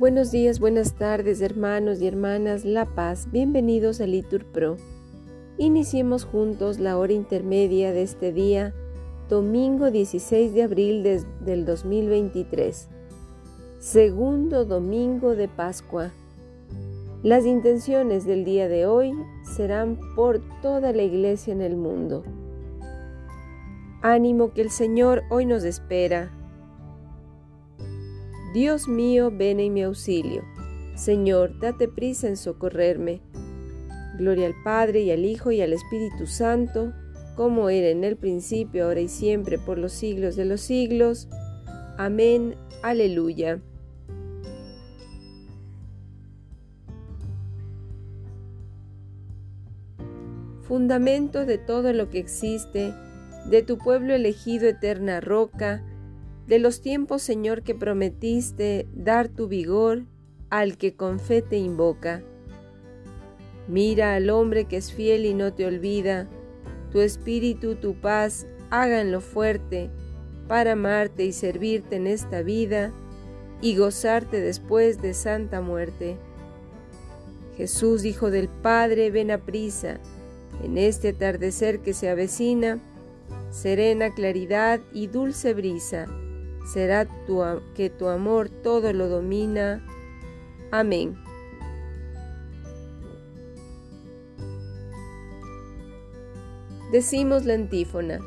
Buenos días, buenas tardes, hermanos y hermanas La Paz. Bienvenidos a Litur Pro. Iniciemos juntos la hora intermedia de este día, domingo 16 de abril del 2023, segundo domingo de Pascua. Las intenciones del día de hoy serán por toda la iglesia en el mundo. Ánimo que el Señor hoy nos espera Dios mío, ven en mi auxilio. Señor, date prisa en socorrerme. Gloria al Padre y al Hijo y al Espíritu Santo, como era en el principio, ahora y siempre, por los siglos de los siglos. Amén. Aleluya. Fundamento de todo lo que existe, de tu pueblo elegido eterna roca, de los tiempos, Señor, que prometiste dar tu vigor al que con fe te invoca. Mira al hombre que es fiel y no te olvida, tu espíritu, tu paz, háganlo fuerte para amarte y servirte en esta vida y gozarte después de santa muerte. Jesús, Hijo del Padre, ven a prisa, en este atardecer que se avecina, serena claridad y dulce brisa será tu, que tu amor todo lo domina. Amén. Decimos la antífona.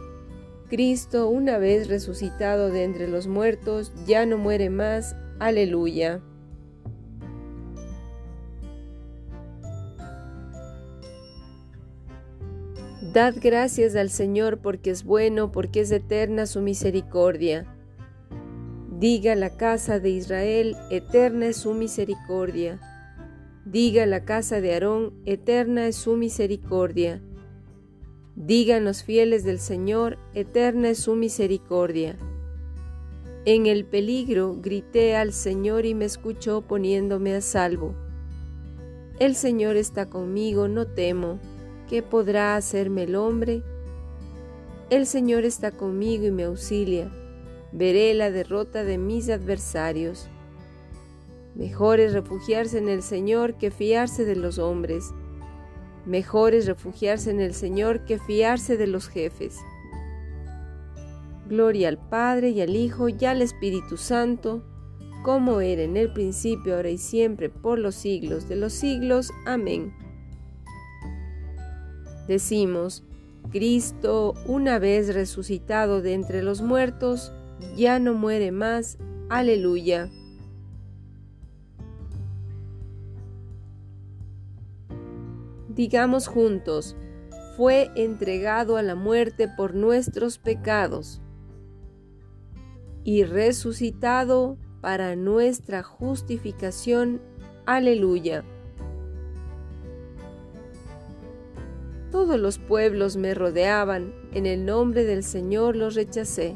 Cristo, una vez resucitado de entre los muertos, ya no muere más. Aleluya. Dad gracias al Señor porque es bueno, porque es eterna su misericordia Diga la casa de Israel, eterna es su misericordia. Diga la casa de Aarón, eterna es su misericordia. Digan los fieles del Señor, eterna es su misericordia. En el peligro grité al Señor y me escuchó poniéndome a salvo. El Señor está conmigo, no temo. ¿Qué podrá hacerme el hombre? El Señor está conmigo y me auxilia veré la derrota de mis adversarios. Mejor es refugiarse en el Señor que fiarse de los hombres. Mejor es refugiarse en el Señor que fiarse de los jefes. Gloria al Padre y al Hijo y al Espíritu Santo, como era en el principio, ahora y siempre, por los siglos de los siglos. Amén. Decimos, Cristo, una vez resucitado de entre los muertos, ya no muere más. Aleluya. Digamos juntos, fue entregado a la muerte por nuestros pecados y resucitado para nuestra justificación. Aleluya. Todos los pueblos me rodeaban, en el nombre del Señor los rechacé.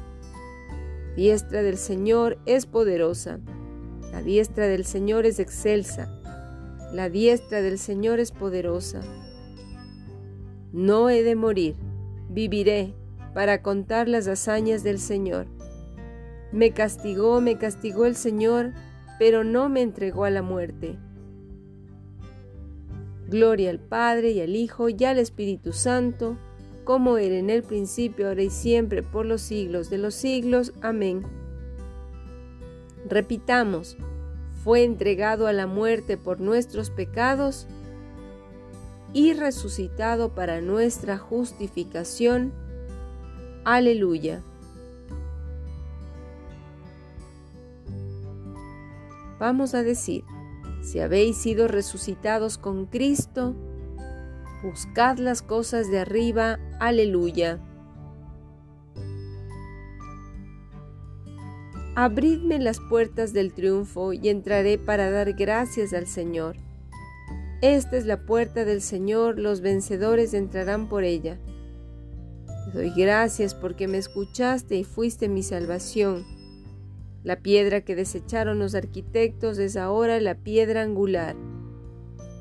diestra del Señor es poderosa, la diestra del Señor es excelsa, la diestra del Señor es poderosa. No he de morir, viviré para contar las hazañas del Señor. Me castigó, me castigó el Señor, pero no me entregó a la muerte. Gloria al Padre y al Hijo y al Espíritu Santo, como era en el principio, ahora y siempre, por los siglos de los siglos. Amén. Repitamos, fue entregado a la muerte por nuestros pecados y resucitado para nuestra justificación. Aleluya. Vamos a decir, si habéis sido resucitados con Cristo, Buscad las cosas de arriba. Aleluya. Abridme las puertas del triunfo y entraré para dar gracias al Señor. Esta es la puerta del Señor, los vencedores entrarán por ella. Te doy gracias porque me escuchaste y fuiste mi salvación. La piedra que desecharon los arquitectos es ahora la piedra angular.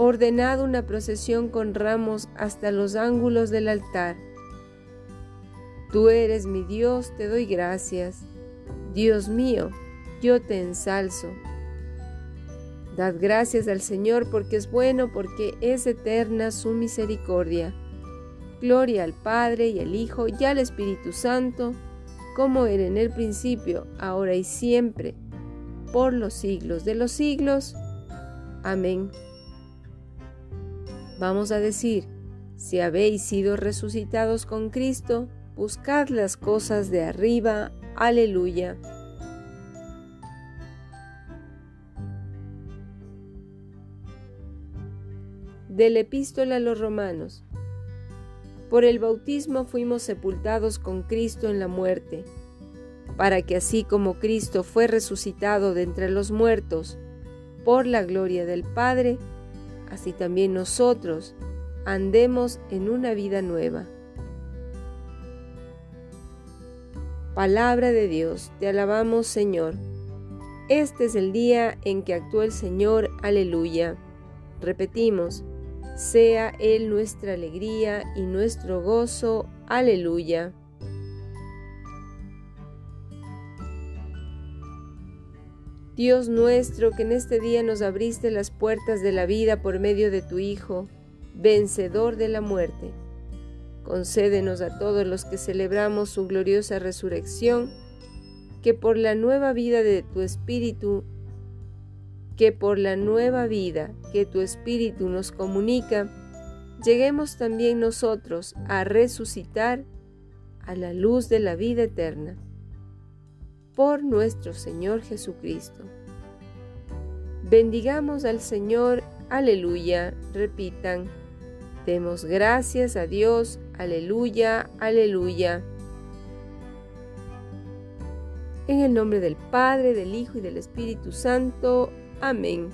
Ordenad una procesión con ramos hasta los ángulos del altar. Tú eres mi Dios, te doy gracias. Dios mío, yo te ensalzo. Dad gracias al Señor porque es bueno, porque es eterna su misericordia. Gloria al Padre y al Hijo y al Espíritu Santo, como era en el principio, ahora y siempre por los siglos de los siglos. Amén. Vamos a decir, si habéis sido resucitados con Cristo, buscad las cosas de arriba. Aleluya. Del epístola a los romanos. Por el bautismo fuimos sepultados con Cristo en la muerte para que así como Cristo fue resucitado de entre los muertos por la gloria del Padre, así también nosotros andemos en una vida nueva. Palabra de Dios, te alabamos Señor. Este es el día en que actuó el Señor, aleluya. Repetimos, sea Él nuestra alegría y nuestro gozo, aleluya. Dios nuestro, que en este día nos abriste las puertas de la vida por medio de tu Hijo, vencedor de la muerte. Concédenos a todos los que celebramos su gloriosa resurrección, que por la nueva vida de tu Espíritu, que por la nueva vida que tu Espíritu nos comunica, lleguemos también nosotros a resucitar a la luz de la vida eterna por nuestro Señor Jesucristo. Bendigamos al Señor, aleluya, repitan, demos gracias a Dios, aleluya, aleluya. En el nombre del Padre, del Hijo y del Espíritu Santo. Amén.